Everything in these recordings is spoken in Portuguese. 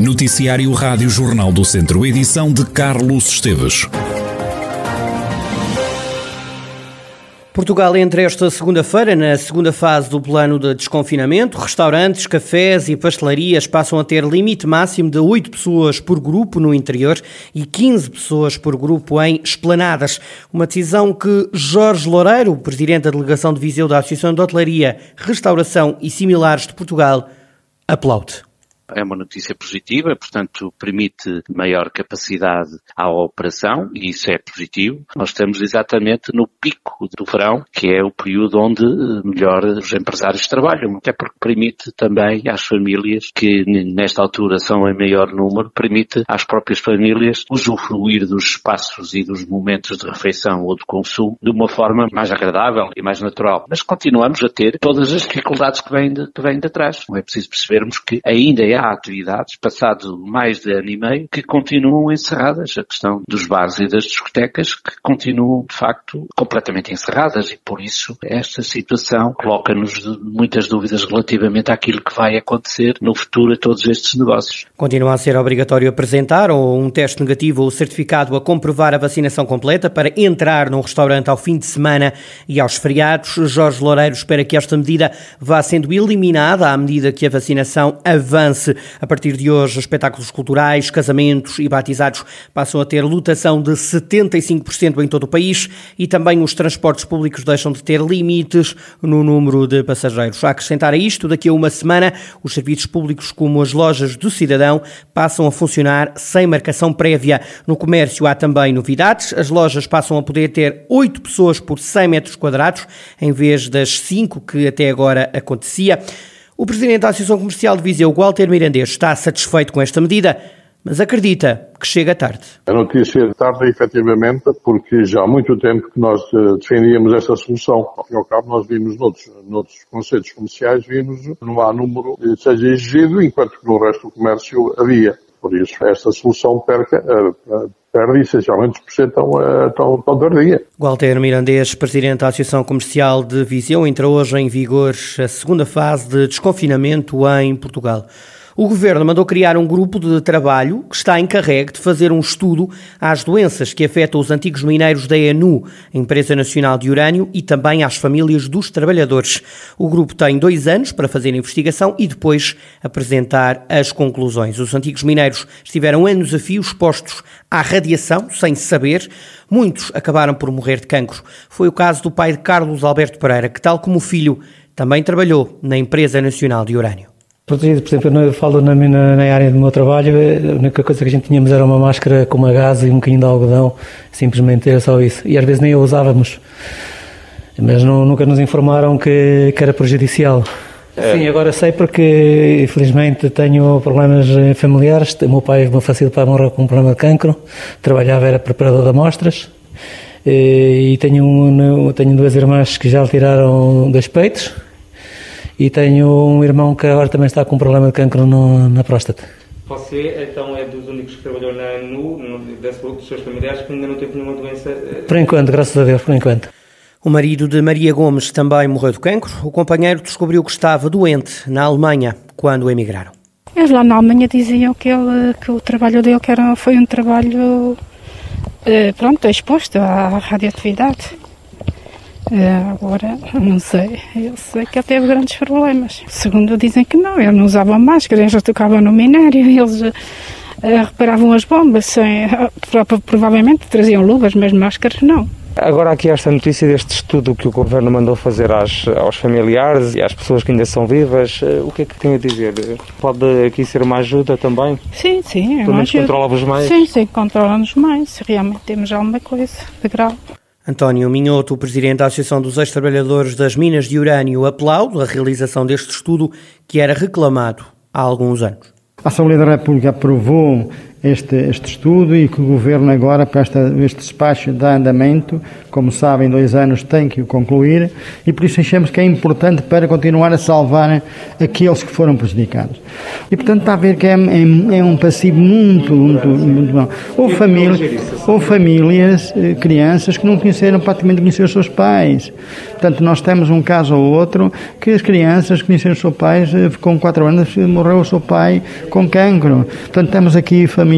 Noticiário Rádio Jornal do Centro, edição de Carlos Esteves. Portugal entra esta segunda-feira na segunda fase do plano de desconfinamento. Restaurantes, cafés e pastelarias passam a ter limite máximo de 8 pessoas por grupo no interior e 15 pessoas por grupo em esplanadas. Uma decisão que Jorge Loureiro, presidente da delegação de Viseu da Associação de Hotelaria, Restauração e Similares de Portugal, aplaude é uma notícia positiva, portanto permite maior capacidade à operação e isso é positivo. Nós estamos exatamente no pico do verão, que é o período onde eh, melhor os empresários trabalham, até porque permite também às famílias, que nesta altura são em maior número, permite às próprias famílias usufruir dos espaços e dos momentos de refeição ou de consumo de uma forma mais agradável e mais natural. Mas continuamos a ter todas as dificuldades que vêm de, que vêm de trás. É preciso percebermos que ainda é há atividades, passado mais de ano e meio, que continuam encerradas. A questão dos bares e das discotecas que continuam, de facto, completamente encerradas e por isso esta situação coloca-nos muitas dúvidas relativamente àquilo que vai acontecer no futuro a todos estes negócios. Continua a ser obrigatório apresentar ou um teste negativo ou certificado a comprovar a vacinação completa para entrar num restaurante ao fim de semana e aos feriados. Jorge Loureiro espera que esta medida vá sendo eliminada à medida que a vacinação avance. A partir de hoje, espetáculos culturais, casamentos e batizados passam a ter lotação de 75% em todo o país e também os transportes públicos deixam de ter limites no número de passageiros. A acrescentar a isto, daqui a uma semana, os serviços públicos como as lojas do cidadão passam a funcionar sem marcação prévia. No comércio há também novidades. As lojas passam a poder ter 8 pessoas por 100 metros quadrados, em vez das 5 que até agora acontecia. O presidente da Associação Comercial de Viseu, Walter Mirandês, está satisfeito com esta medida, mas acredita que chega tarde. A notícia tarde, efetivamente, porque já há muito tempo que nós eh, defendíamos essa solução. Ao fim e ao cabo, nós vimos noutros, noutros conceitos comerciais, vimos não há número que seja exigido, enquanto que no resto do comércio havia. Por isso, esta solução perca, eh, perde essencialmente por ser tão, tão tardia. Walter Mirandês, presidente da Associação Comercial de Viseu, entra hoje em vigor a segunda fase de desconfinamento em Portugal. O governo mandou criar um grupo de trabalho que está encarregue de fazer um estudo às doenças que afetam os antigos mineiros da ENU, Empresa Nacional de Urânio, e também às famílias dos trabalhadores. O grupo tem dois anos para fazer a investigação e depois apresentar as conclusões. Os antigos mineiros estiveram anos a fio expostos à radiação, sem saber. Muitos acabaram por morrer de cancro. Foi o caso do pai de Carlos Alberto Pereira, que, tal como o filho, também trabalhou na Empresa Nacional de Urânio. Protegido, por exemplo, eu falo na, na, na, área do meu trabalho, a única coisa que a gente tínhamos era uma máscara com uma gás e um bocadinho de algodão, simplesmente era só isso. E às vezes nem a usávamos, mas não, nunca nos informaram que, que era prejudicial. É. Sim, agora sei porque infelizmente tenho problemas familiares. O meu pai, o meu falecido pai morreu com um problema de cancro, trabalhava, era preparador de amostras. E tenho, um, tenho duas irmãs que já tiraram dois peitos e tenho um irmão que agora também está com um problema de cancro no, na próstata. Você então é dos únicos que trabalhou na ANU, dos seus familiares, que ainda não teve nenhuma doença? Eh, por enquanto, graças a Deus, por enquanto. O marido de Maria Gomes também morreu de cancro. O companheiro descobriu que estava doente na Alemanha quando emigraram. Eles lá na Alemanha diziam que, ele, que o trabalho dele que era, foi um trabalho eh, pronto, exposto à radioatividade. É, agora, não sei. Eu sei que ele teve grandes problemas. Segundo dizem que não, ele não usava máscara, eles tocavam no minério, eles uh, reparavam as bombas, sem, provavelmente traziam luvas, mas máscaras não. Agora aqui esta notícia deste estudo que o Governo mandou fazer às, aos familiares e às pessoas que ainda são vivas, uh, o que é que tem a dizer? Pode aqui ser uma ajuda também? Sim, sim. É Pelo menos controla-vos mais? Sim, sim, controla-nos mais, se realmente temos alguma coisa de grave. António Minhoto, presidente da Associação dos Ex-Trabalhadores das Minas de Urânio, aplaude a realização deste estudo que era reclamado há alguns anos. A Assembleia da República aprovou este, este estudo e que o Governo agora, para esta, este despacho de andamento, como sabem, dois anos tem que o concluir e por isso achamos que é importante para continuar a salvar aqueles que foram prejudicados. E portanto está a ver que é, é, é um passivo muito, muito, muito bom. Ou, ou famílias, eh, crianças que não conheceram, praticamente conheceram os seus pais. Portanto, nós temos um caso ou outro que as crianças conheceram os seus pais, eh, com quatro anos morreu o seu pai com cancro. Portanto, temos aqui famílias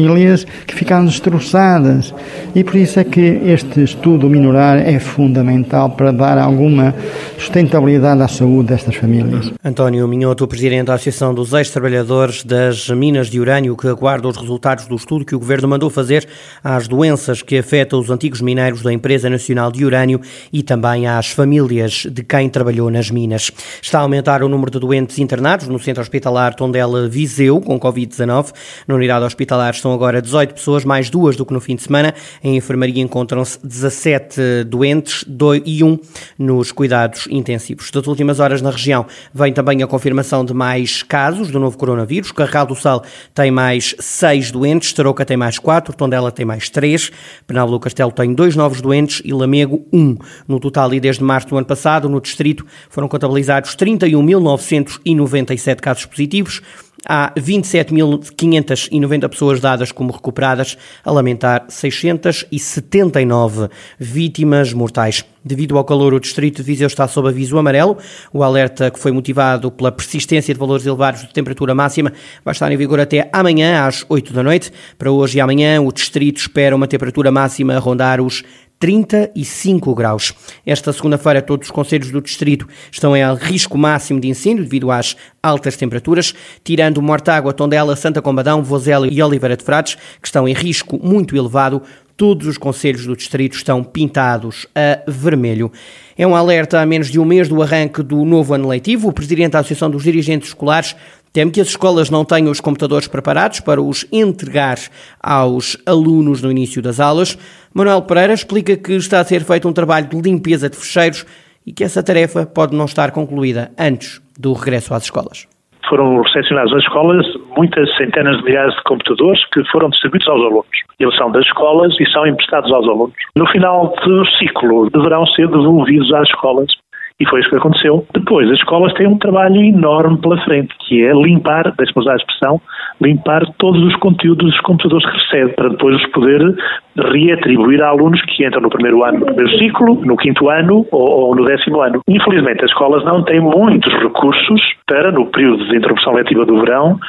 que ficaram destroçadas. E por isso é que este estudo minorar é fundamental para dar alguma sustentabilidade à saúde destas famílias. António Minhoto, presidente da Associação dos Ex-Trabalhadores das Minas de Urânio, que aguarda os resultados do estudo que o Governo mandou fazer às doenças que afetam os antigos mineiros da Empresa Nacional de Urânio e também às famílias de quem trabalhou nas minas. Está a aumentar o número de doentes internados no Centro Hospitalar Tondela Viseu, com Covid-19. Na unidade hospitalar estão agora 18 pessoas, mais duas do que no fim de semana. Em enfermaria encontram-se 17 doentes e um nos cuidados intensivos. Das últimas horas na região vem também a confirmação de mais casos do novo coronavírus. Carral do Sal tem mais seis doentes, Tarouca tem mais quatro, Tondela tem mais três, Penalvo do Castelo tem dois novos doentes e Lamego um. No total, e desde março do ano passado, no distrito foram contabilizados 31.997 casos positivos, Há 27.590 pessoas dadas como recuperadas, a lamentar 679 vítimas mortais. Devido ao calor, o distrito de Viseu está sob aviso amarelo. O alerta, que foi motivado pela persistência de valores elevados de temperatura máxima, vai estar em vigor até amanhã, às 8 da noite. Para hoje e amanhã, o distrito espera uma temperatura máxima a rondar os 35 graus. Esta segunda-feira, todos os conselhos do distrito estão em risco máximo de incêndio devido às altas temperaturas, tirando Mortágua, Tondela, Santa Combadão, Vozela e Oliveira de Frades, que estão em risco muito elevado. Todos os conselhos do distrito estão pintados a vermelho. É um alerta a menos de um mês do arranque do novo ano letivo. O presidente da Associação dos Dirigentes Escolares Teme que as escolas não tenham os computadores preparados para os entregar aos alunos no início das aulas. Manuel Pereira explica que está a ser feito um trabalho de limpeza de fecheiros e que essa tarefa pode não estar concluída antes do regresso às escolas foram recepcionados nas escolas muitas centenas de milhares de computadores que foram distribuídos aos alunos. Eles são das escolas e são emprestados aos alunos. No final do ciclo, deverão ser devolvidos às escolas e foi isso que aconteceu. Depois, as escolas têm um trabalho enorme pela frente, que é limpar, deixe-me usar a expressão, limpar todos os conteúdos dos computadores que recebem, para depois os poder reatribuir a alunos que entram no primeiro ano, no primeiro ciclo, no quinto ano ou, ou no décimo ano. Infelizmente, as escolas não têm muitos recursos para, no período de interrupção letiva do verão,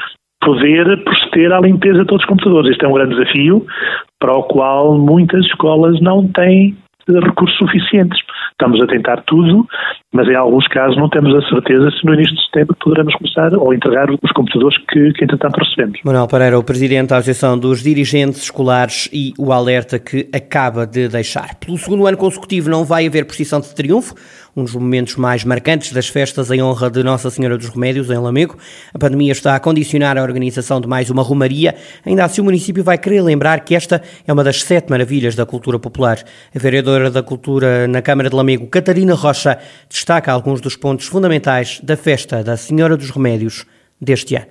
poder proceder à limpeza de todos os computadores. Este é um grande desafio para o qual muitas escolas não têm recursos suficientes. Estamos a tentar tudo, mas em alguns casos não temos a certeza se no início de setembro poderemos começar ou entregar os computadores que, que entretanto recebemos. Manuel Pereira, o Presidente da Associação dos Dirigentes Escolares e o alerta que acaba de deixar. Pelo segundo ano consecutivo não vai haver precisão de triunfo, um dos momentos mais marcantes das festas em honra de Nossa Senhora dos Remédios, em Lamego. A pandemia está a condicionar a organização de mais uma romaria. Ainda assim, o município vai querer lembrar que esta é uma das sete maravilhas da cultura popular. A vereadora da Cultura na Câmara de Lamego, Catarina Rocha, destaca alguns dos pontos fundamentais da festa da Senhora dos Remédios deste ano.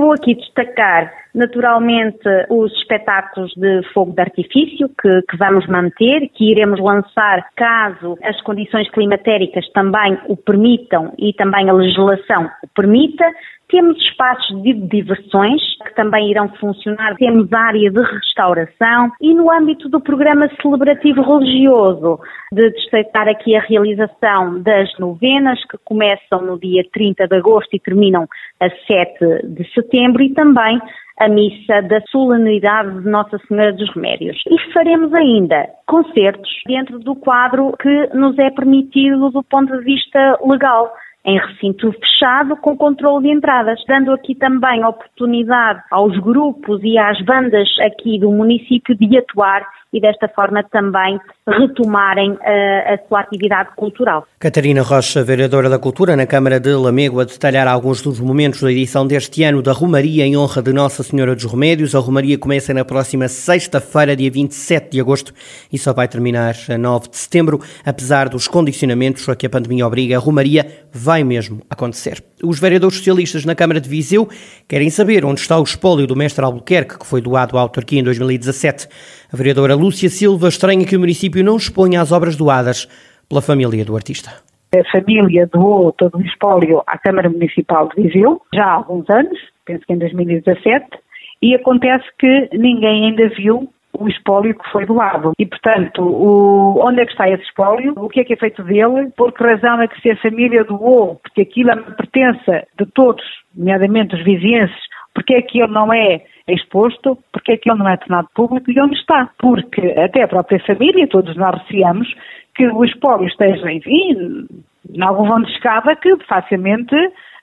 Vou aqui destacar naturalmente os espetáculos de fogo de artifício que, que, vamos manter, que iremos lançar caso as condições climatéricas também o permitam e também a legislação o permita. Temos espaços de diversões que também irão funcionar, temos área de restauração e no âmbito do programa celebrativo religioso, de destacar aqui a realização das novenas que começam no dia 30 de agosto e terminam a 7 de setembro e também a missa da solenidade de Nossa Senhora dos Remédios. E faremos ainda concertos dentro do quadro que nos é permitido do ponto de vista legal em recinto fechado com controle de entradas, dando aqui também oportunidade aos grupos e às bandas aqui do município de atuar e desta forma também retomarem uh, a sua atividade cultural. Catarina Rocha, vereadora da Cultura na Câmara de Lamego, a detalhar alguns dos momentos da edição deste ano da Romaria em honra de Nossa Senhora dos Remédios. A Romaria começa na próxima sexta-feira, dia 27 de agosto, e só vai terminar a 9 de setembro. Apesar dos condicionamentos a que a pandemia obriga, a Romaria vai mesmo acontecer. Os vereadores socialistas na Câmara de Viseu querem saber onde está o espólio do mestre Albuquerque, que foi doado à autarquia em 2017. A vereadora Lúcia Silva estranha que o município não exponha as obras doadas pela família do artista. A família doou todo o espólio à Câmara Municipal de Viseu, já há alguns anos, penso que em 2017, e acontece que ninguém ainda viu o espólio que foi doado. E, portanto, o, onde é que está esse espólio? O que é que é feito dele? Por que razão é que se a família doou? Porque aquilo é uma pertença de todos, nomeadamente os vizinhenses, porque é que ele não é exposto, porque é que ele não é tornado público e onde está? Porque até a própria família, todos nós receamos que o espólio esteja, enfim, em algum vão de escada que facilmente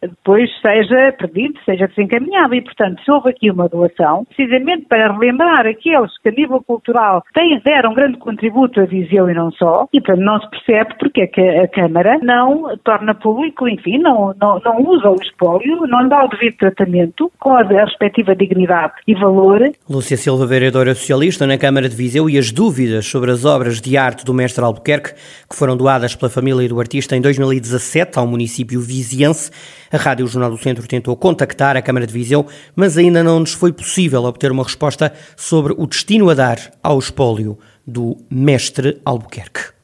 depois seja perdido, seja desencaminhado. E, portanto, se houve aqui uma doação, precisamente para relembrar aqueles que a nível cultural têm, deram um grande contributo a Viseu e não só, e portanto não se percebe porque é que a Câmara não torna público, enfim, não, não, não usa o espólio, não dá o devido tratamento com a, respectiva dignidade e valor. Lúcia Silva, vereadora socialista na Câmara de Viseu e as dúvidas sobre as obras de arte do mestre Albuquerque, que foram doadas pela família do artista em 2017 ao município viziense, a Rádio Jornal do Centro tentou contactar a Câmara de Viseu, mas ainda não nos foi possível obter uma resposta sobre o destino a dar ao espólio do mestre Albuquerque.